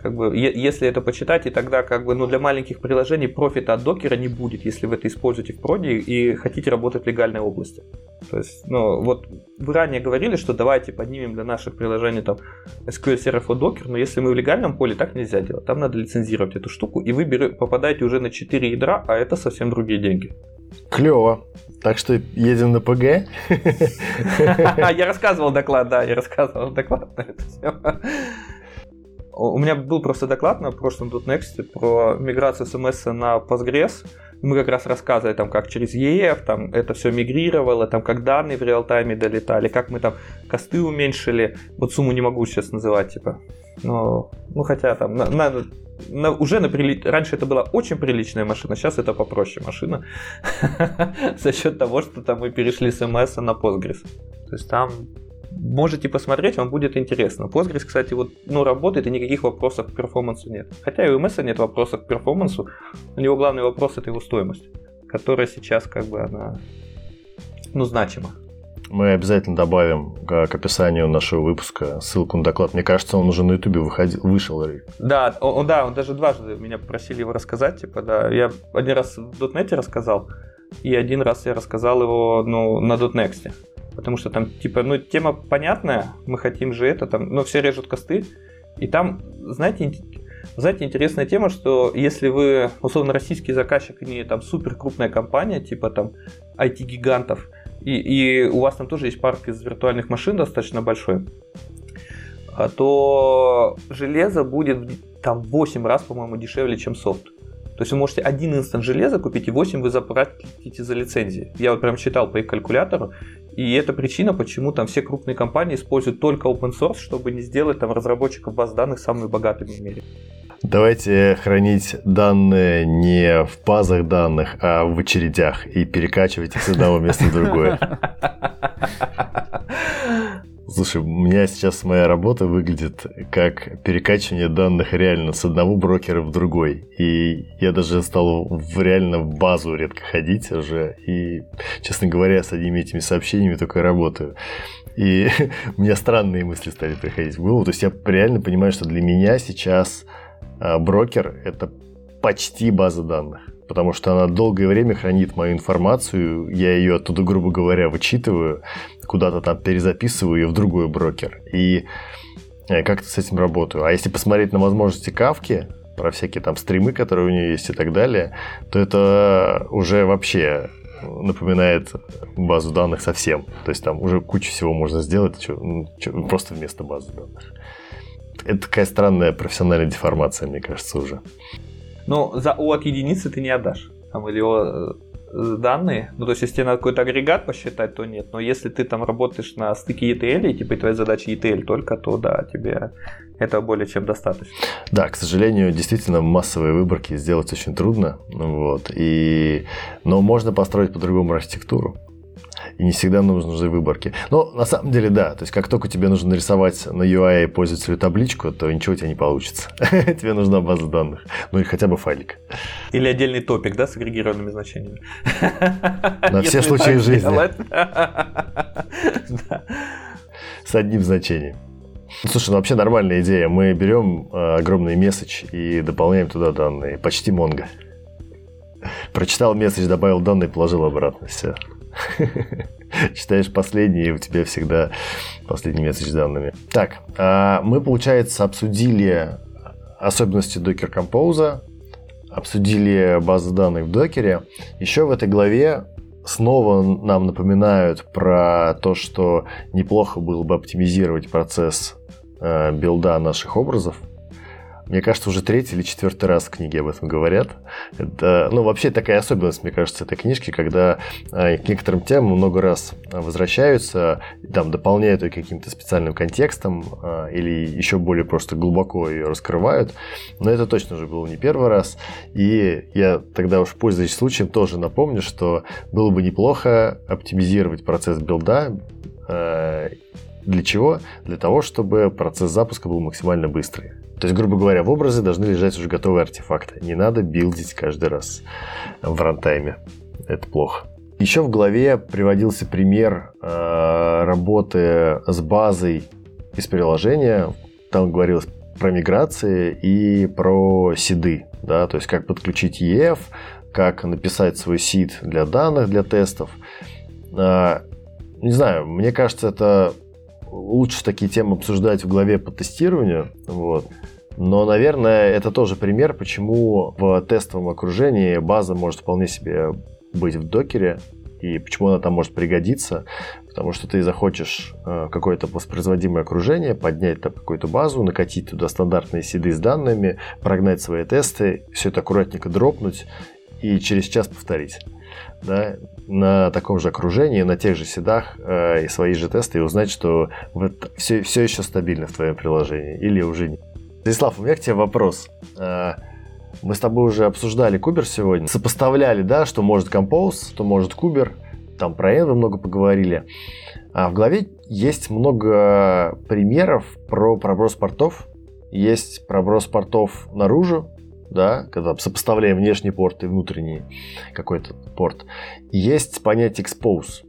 как бы, если это почитать, и тогда как бы, ну, для маленьких приложений профита от докера не будет, если вы это используете в проде и хотите работать в легальной области. То есть, ну, вот вы ранее говорили, что давайте поднимем для наших приложений там SQL Server for Docker, но если мы в легальном поле, так нельзя делать. Там надо лицензировать эту штуку, и вы берете, попадаете уже на 4 ядра, а это совсем другие деньги. Клево. Так что едем на ПГ. Я рассказывал доклад, да, я рассказывал доклад на эту тему. У меня был просто доклад на прошлом .next про миграцию SMS на Postgres. Мы как раз рассказывали, там, как через EF там, это все мигрировало, там, как данные в реал-тайме долетали, как мы там косты уменьшили. Вот сумму не могу сейчас называть, типа. Но, ну, хотя там, на, на, на, уже на прили... раньше это была очень приличная машина, сейчас это попроще машина. За счет того, что там мы перешли с MS на Postgres. То есть там можете посмотреть, вам будет интересно. Postgres, кстати, вот, ну, работает, и никаких вопросов к перформансу нет. Хотя и у MS нет вопросов к перформансу, у него главный вопрос это его стоимость, которая сейчас как бы она, ну, значима. Мы обязательно добавим к, к описанию нашего выпуска ссылку на доклад. Мне кажется, он уже на Ютубе выходил, вышел. Да, он, да, он даже дважды меня попросили его рассказать. Типа, да, я один раз в .NET рассказал, и один раз я рассказал его ну, на .next потому что там, типа, ну, тема понятная, мы хотим же это, там, но все режут косты, и там, знаете, Знаете, интересная тема, что если вы, условно, российский заказчик, не там супер крупная компания, типа там IT-гигантов, и, и у вас там тоже есть парк из виртуальных машин достаточно большой, а, то железо будет там 8 раз, по-моему, дешевле, чем софт. То есть вы можете один инстанс железа купить, и 8 вы заплатите за лицензии. Я вот прям считал по их калькулятору, и это причина, почему там все крупные компании используют только open source, чтобы не сделать там разработчиков баз данных самыми богатыми в мире. Давайте хранить данные не в базах данных, а в очередях и перекачивать их с одного места в другое. Слушай, у меня сейчас моя работа выглядит как перекачивание данных реально с одного брокера в другой. И я даже стал в, реально в базу редко ходить уже. И, честно говоря, с одними этими сообщениями только работаю. И у меня странные мысли стали приходить в голову. То есть я реально понимаю, что для меня сейчас а, брокер – это почти база данных потому что она долгое время хранит мою информацию, я ее оттуда, грубо говоря, вычитываю, куда-то там перезаписываю ее в другой брокер. И э, как-то с этим работаю. А если посмотреть на возможности кавки, про всякие там стримы, которые у нее есть и так далее, то это уже вообще напоминает базу данных совсем. То есть там уже кучу всего можно сделать что, что, просто вместо базы данных. Это такая странная профессиональная деформация, мне кажется, уже. Ну, за O от единицы ты не отдашь. Там, или о, э, данные. Ну, то есть, если тебе надо какой-то агрегат посчитать, то нет. Но если ты там работаешь на стыке ETL, и типа твоя задача ETL только, то да, тебе это более чем достаточно. Да, к сожалению, действительно массовые выборки сделать очень трудно. Вот, и... Но можно построить по-другому архитектуру и не всегда нужны выборки. Но на самом деле да, то есть как только тебе нужно нарисовать на UI пользователю табличку, то ничего у тебя не получится. тебе нужна база данных, ну или хотя бы файлик. Или отдельный топик, да, с агрегированными значениями. На все случаи жизни. С одним значением. Слушай, ну вообще нормальная идея. Мы берем э, огромный месседж и дополняем туда данные. Почти Монго. Прочитал месседж, добавил данные, положил обратно. Все. Читаешь последний, и у тебя всегда последний месседж с данными. Так, а мы, получается, обсудили особенности Docker Compose, обсудили базы данных в докере. Еще в этой главе снова нам напоминают про то, что неплохо было бы оптимизировать процесс э, билда наших образов. Мне кажется, уже третий или четвертый раз в книге об этом говорят. Это, ну, вообще такая особенность, мне кажется, этой книжки, когда а, к некоторым темам много раз возвращаются, там, дополняют ее каким-то специальным контекстом а, или еще более просто глубоко ее раскрывают. Но это точно уже было не первый раз. И я тогда уж, пользуясь случаем, тоже напомню, что было бы неплохо оптимизировать процесс билда а, для чего? Для того, чтобы процесс запуска был максимально быстрый. То есть, грубо говоря, в образы должны лежать уже готовые артефакты. Не надо билдить каждый раз в рантайме. Это плохо. Еще в главе приводился пример э, работы с базой из приложения. Там говорилось про миграции и про сиды. Да? То есть, как подключить EF, как написать свой сид для данных, для тестов. Э, не знаю, мне кажется, это лучше такие темы обсуждать в главе по тестированию. Вот. Но, наверное, это тоже пример, почему в тестовом окружении база может вполне себе быть в докере, и почему она там может пригодиться, потому что ты захочешь э, какое-то воспроизводимое окружение, поднять там какую-то базу, накатить туда стандартные сиды с данными, прогнать свои тесты, все это аккуратненько дропнуть и через час повторить. Да, на таком же окружении, на тех же седах э, и свои же тесты и узнать, что вот все, все еще стабильно в твоем приложении или уже нет. Станислав, у меня к тебе вопрос. А, мы с тобой уже обсуждали Кубер сегодня, сопоставляли, да, что может Compose, что может Кубер, там про Envo много поговорили. А в главе есть много примеров про проброс портов. Есть проброс портов наружу, да, когда сопоставляем внешний порт и внутренний какой-то порт. Есть понятие expose.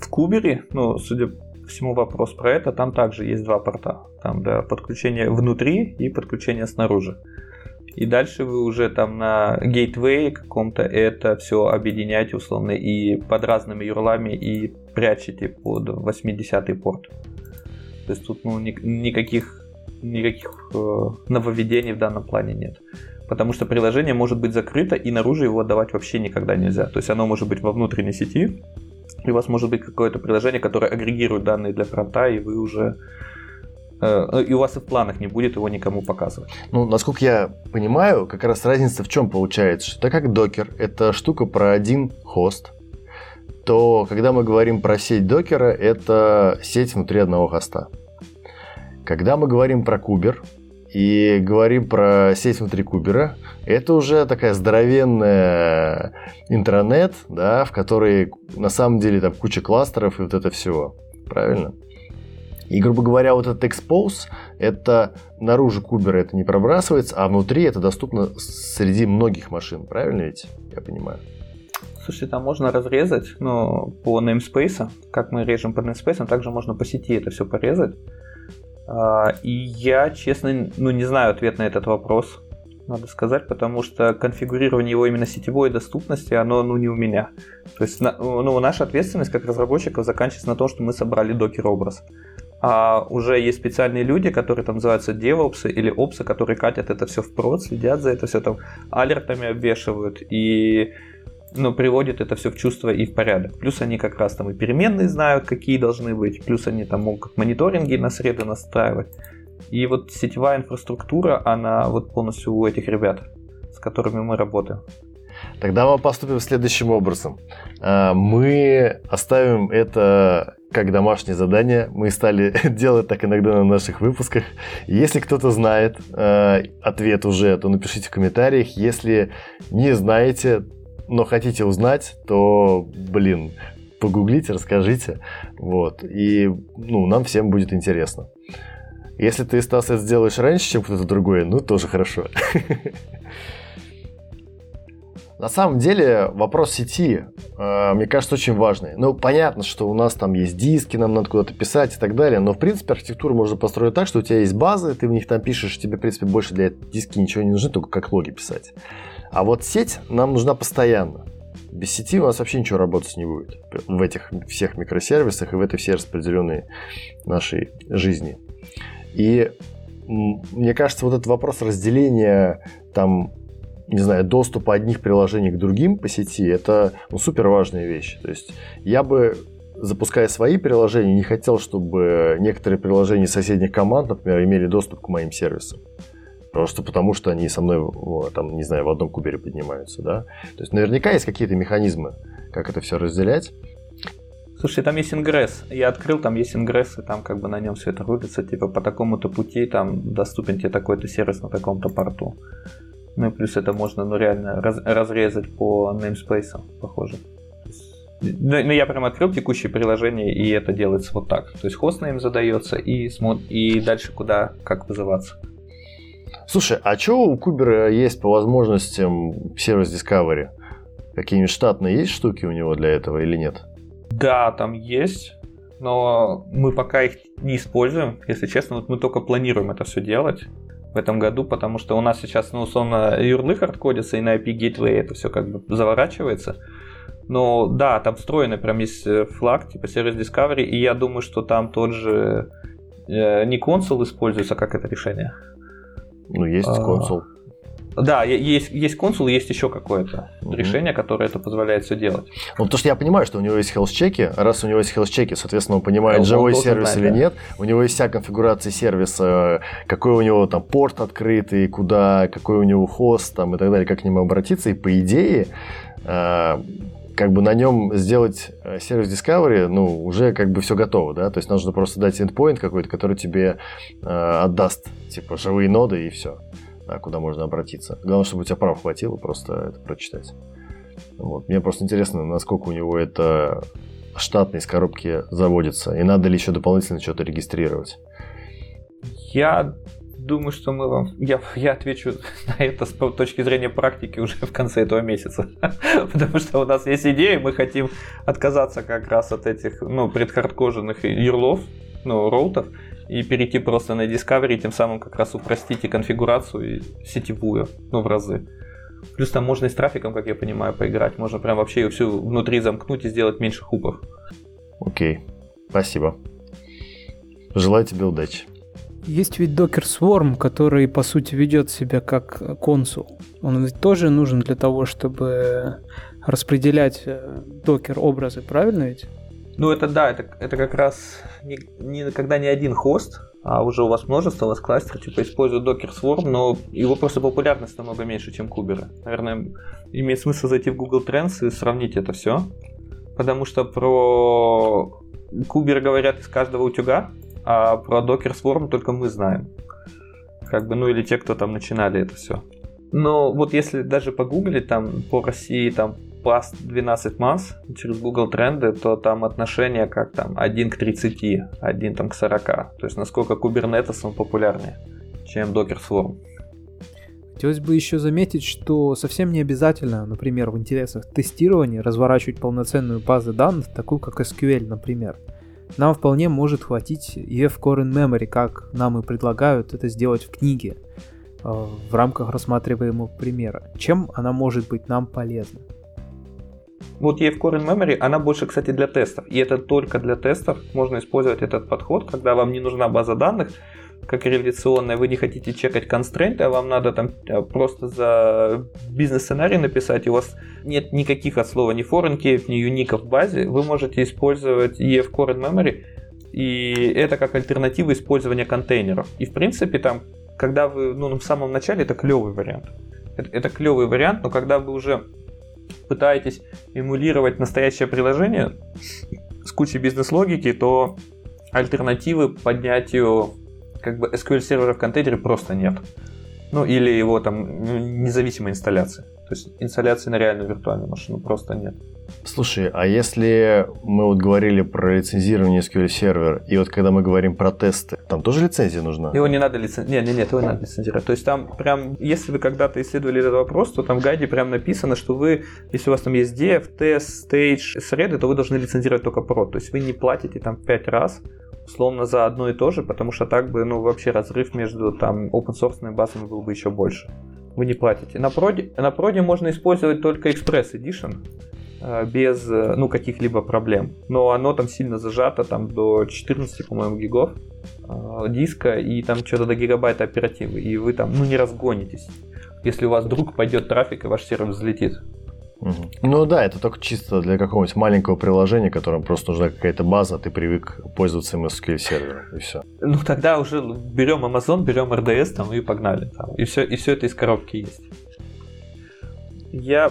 В Кубере, ну, судя всему вопрос про это, там также есть два порта. Там да, подключение внутри и подключение снаружи. И дальше вы уже там на гейтвее каком-то это все объединяете условно и под разными юрлами и прячете под 80-й порт. То есть тут ну, ни- никаких никаких э, нововведений в данном плане нет. Потому что приложение может быть закрыто, и наружу его отдавать вообще никогда нельзя. То есть оно может быть во внутренней сети, и у вас может быть какое-то приложение, которое агрегирует данные для фронта, и вы уже и у вас и в планах не будет его никому показывать. Ну, насколько я понимаю, как раз разница в чем получается, так как докер – это штука про один хост, то когда мы говорим про сеть докера, это сеть внутри одного хоста. Когда мы говорим про кубер и говорим про сеть внутри кубера, это уже такая здоровенная интернет, да, в которой на самом деле там куча кластеров и вот это все. Правильно? И, грубо говоря, вот этот expose, это наружу кубера это не пробрасывается, а внутри это доступно среди многих машин. Правильно ведь? Я понимаю. Слушайте, там можно разрезать, но по namespace, как мы режем по namespace, также можно по сети это все порезать. А, и я, честно, ну не знаю ответ на этот вопрос, надо сказать, потому что конфигурирование его именно сетевой доступности, оно ну, не у меня. То есть ну, наша ответственность как разработчиков заканчивается на том, что мы собрали докер-образ. А уже есть специальные люди, которые там называются DevOps или Ops, которые катят это все в прод, следят за это все там, алертами обвешивают. И ну, приводит это все в чувство и в порядок. Плюс они как раз там и переменные знают, какие должны быть, плюс они там могут мониторинги на среды настраивать. И вот сетевая инфраструктура, она вот полностью у этих ребят, с которыми мы работаем. Тогда мы поступим следующим образом. А, мы оставим это как домашнее задание. Мы стали делать так иногда на наших выпусках. Если кто-то знает а, ответ уже, то напишите в комментариях. Если не знаете, но хотите узнать, то, блин, погуглите, расскажите. Вот. И ну, нам всем будет интересно. Если ты, Стас, это сделаешь раньше, чем кто-то другой, ну, тоже хорошо. На самом деле вопрос сети, э, мне кажется, очень важный. Ну, понятно, что у нас там есть диски, нам надо куда-то писать и так далее, но, в принципе, архитектуру можно построить так, что у тебя есть базы, ты в них там пишешь, тебе, в принципе, больше для диски ничего не нужно, только как логи писать. А вот сеть нам нужна постоянно. Без сети у нас вообще ничего работать не будет в этих всех микросервисах и в этой всей распределенной нашей жизни. И мне кажется, вот этот вопрос разделения там не знаю, доступа одних приложений к другим по сети, это ну, супер важная вещь. То есть я бы, запуская свои приложения, не хотел, чтобы некоторые приложения соседних команд, например, имели доступ к моим сервисам. Просто потому, что они со мной, там, не знаю, в одном кубере поднимаются, да. То есть наверняка есть какие-то механизмы, как это все разделять. Слушай, там есть ингресс. Я открыл, там есть ингресс, и там как бы на нем все это рубится, типа по такому-то пути там доступен тебе такой-то сервис на таком-то порту. Ну и плюс это можно, ну реально раз, разрезать по namespace, похоже. Ну, ну, я прям открыл текущее приложение, и это делается вот так. То есть хостнейм задается, и, и дальше куда, как вызываться. Слушай, а что у Кубера есть по возможностям сервис Discovery? Какие-нибудь штатные есть штуки у него для этого или нет? Да, там есть, но мы пока их не используем, если честно. Вот мы только планируем это все делать в этом году, потому что у нас сейчас, ну, условно, юрлы хардкодятся, и на IP Gateway это все как бы заворачивается. Но да, там встроенный прям есть э, флаг, типа сервис Discovery, и я думаю, что там тот же э, не консул используется, как это решение. Ну, есть а, консул. Да, есть, есть консул, есть еще какое-то угу. решение, которое это позволяет все делать. Ну, потому что я понимаю, что у него есть health-чеки. Раз у него есть health-чеки, соответственно, он понимает, он живой сервис знать, или да. нет. У него есть вся конфигурация сервиса, какой у него там порт открытый, куда, какой у него хост там, и так далее, как к нему обратиться. И по идее, э, как бы на нем сделать э, сервис Discovery, ну, уже как бы все готово, да, то есть нужно просто дать endpoint какой-то, который тебе э, отдаст, типа, живые ноды и все, да, куда можно обратиться. Главное, чтобы у тебя прав хватило просто это прочитать. Вот. Мне просто интересно, насколько у него это штатно из коробки заводится, и надо ли еще дополнительно что-то регистрировать. Я думаю, что мы вам... Я, я отвечу на это с точки зрения практики уже в конце этого месяца. Потому что у нас есть идея, мы хотим отказаться как раз от этих ну, предхардкоженных юрлов, ну, роутов, и перейти просто на Discovery, тем самым как раз упростить и конфигурацию и сетевую, ну, в разы. Плюс там можно и с трафиком, как я понимаю, поиграть. Можно прям вообще ее всю внутри замкнуть и сделать меньше хупов. Окей, спасибо. Желаю тебе удачи. Есть ведь Docker Swarm, который, по сути, ведет себя как консул. Он ведь тоже нужен для того, чтобы распределять э, докер образы, правильно ведь? Ну, это да, это, это как раз не, не, когда не один хост, а уже у вас множество, у вас кластер, типа использует Docker Swarm, но его просто популярность намного меньше, чем куберы. Наверное, имеет смысл зайти в Google Trends и сравнить это все. Потому что про куберы говорят из каждого утюга, а про Docker Swarm только мы знаем. Как бы, ну или те, кто там начинали это все. Но вот если даже погуглить там по России там PAS 12 масс через Google тренды, то там отношение как там 1 к 30, 1 там к 40. То есть насколько Kubernetes он популярнее, чем Docker Swarm. Хотелось бы еще заметить, что совсем не обязательно, например, в интересах тестирования разворачивать полноценную базу данных, такую как SQL, например. Нам вполне может хватить EF Core in Memory, как нам и предлагают это сделать в книге э, в рамках рассматриваемого примера. Чем она может быть нам полезна? Вот EF Core in Memory, она больше, кстати, для тестов. И это только для тестов. Можно использовать этот подход, когда вам не нужна база данных, как реляционная, вы не хотите чекать констрейнты, а вам надо там э, просто за бизнес-сценарий написать, и у вас нет никаких от слова ни foreign key, ни юников в базе, вы можете использовать EF Core in Memory, и это как альтернатива использования контейнеров. И в принципе там, когда вы, ну, в самом начале это клевый вариант. Это, это клевый вариант, но когда вы уже пытаетесь эмулировать настоящее приложение с кучей бизнес-логики, то альтернативы поднятию как бы SQL сервера в контейнере просто нет. Ну или его там ну, независимой инсталляции. То есть инсталляции на реальную виртуальную машину просто нет. Слушай, а если мы вот говорили про лицензирование SQL сервер, и вот когда мы говорим про тесты, там тоже лицензия нужна? Его не надо лицензировать. Нет, нет, нет, его не надо лицензировать. То есть там прям, если вы когда-то исследовали этот вопрос, то там в гайде прям написано, что вы, если у вас там есть dev, тест, stage, среды, то вы должны лицензировать только прод. То есть вы не платите там 5 раз условно за одно и то же, потому что так бы, ну, вообще разрыв между там open source базами был бы еще больше. Вы не платите. На проде, на проде можно использовать только Express Edition без, э, ну, каких-либо проблем. Но оно там сильно зажато, там до 14, по-моему, гигов э, диска и там что-то до гигабайта оперативы. И вы там, ну, не разгонитесь. Если у вас вдруг пойдет трафик и ваш сервер взлетит. Угу. Ну да, это только чисто для какого-нибудь маленького приложения, которым просто нужна какая-то база, ты привык пользоваться MSQL сервером, и все. Ну тогда уже берем Amazon, берем RDS там, и погнали. Там, и, все, и все это из коробки есть. Я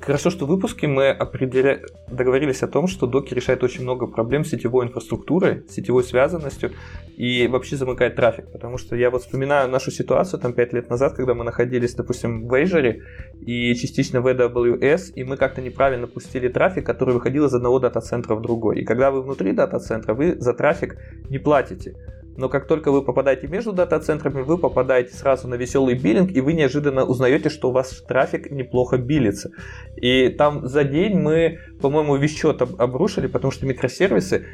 Хорошо, что в выпуске мы определя... договорились о том, что Docker решает очень много проблем с сетевой инфраструктурой, сетевой связанностью и вообще замыкает трафик. Потому что я вот вспоминаю нашу ситуацию там 5 лет назад, когда мы находились, допустим, в Azure и частично в AWS, и мы как-то неправильно пустили трафик, который выходил из одного дата-центра в другой. И когда вы внутри дата-центра, вы за трафик не платите но как только вы попадаете между дата-центрами, вы попадаете сразу на веселый биллинг, и вы неожиданно узнаете, что у вас трафик неплохо билится. И там за день мы, по-моему, весь счет обрушили, потому что микросервисы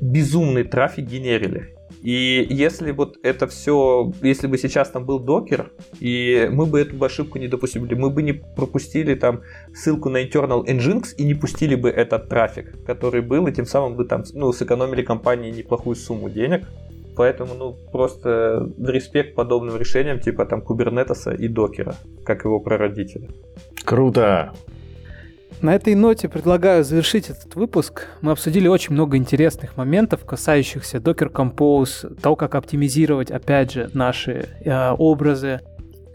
безумный трафик генерили. И если вот это все, если бы сейчас там был докер, и мы бы эту ошибку не допустили, мы бы не пропустили там ссылку на internal nginx и не пустили бы этот трафик, который был, и тем самым бы там, ну, сэкономили компании неплохую сумму денег. Поэтому, ну, просто респект подобным решениям, типа там Кубернетоса и Докера, как его прародители. Круто! На этой ноте предлагаю завершить этот выпуск. Мы обсудили очень много интересных моментов, касающихся Docker Compose, того, как оптимизировать, опять же, наши э, образы,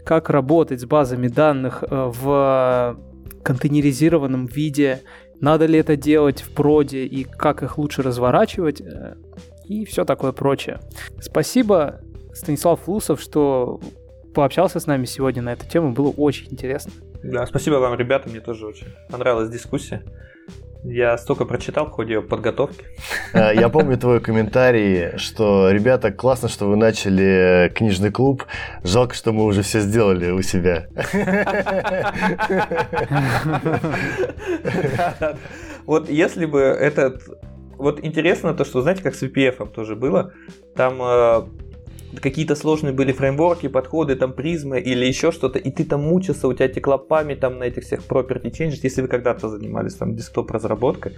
как работать с базами данных э, в контейнеризированном виде, надо ли это делать в проде и как их лучше разворачивать. Э, и все такое прочее. Спасибо, Станислав Флусов, что пообщался с нами сегодня на эту тему. Было очень интересно. Да, спасибо вам, ребята, мне тоже очень понравилась дискуссия. Я столько прочитал в ходе подготовки. А, я помню твой комментарий, что, ребята, классно, что вы начали книжный клуб. Жалко, что мы уже все сделали у себя. Вот если бы этот вот интересно то, что, знаете, как с VPF тоже было, там э, какие-то сложные были фреймворки, подходы, там призмы или еще что-то, и ты там мучился, у тебя текла память там на этих всех property changes, если вы когда-то занимались там десктоп разработкой,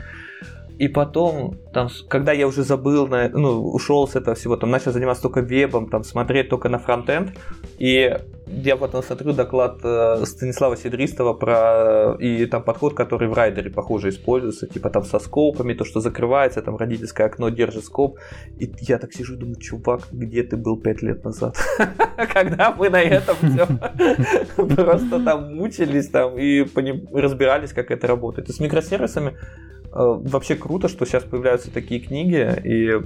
И потом, там, когда я уже забыл, ну, ушел с этого всего, там, начал заниматься только вебом, там, смотреть только на фронтенд, и я потом смотрю доклад э, Станислава Сидристова про и там подход, который в райдере, похоже, используется, типа там со скопами, то, что закрывается, там родительское окно держит скоп, и я так сижу думаю, чувак, где ты был пять лет назад? Когда мы на этом все просто там мучились там и разбирались, как это работает. С микросервисами Э, вообще круто, что сейчас появляются такие книги, и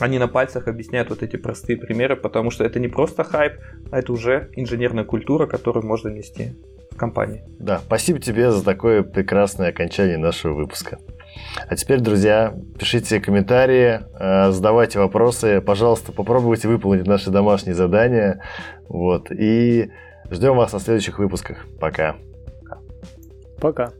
они на пальцах объясняют вот эти простые примеры, потому что это не просто хайп, а это уже инженерная культура, которую можно нести в компании. Да, спасибо тебе за такое прекрасное окончание нашего выпуска. А теперь, друзья, пишите комментарии, э, задавайте вопросы, пожалуйста, попробуйте выполнить наши домашние задания. Вот, и ждем вас на следующих выпусках. Пока. Пока.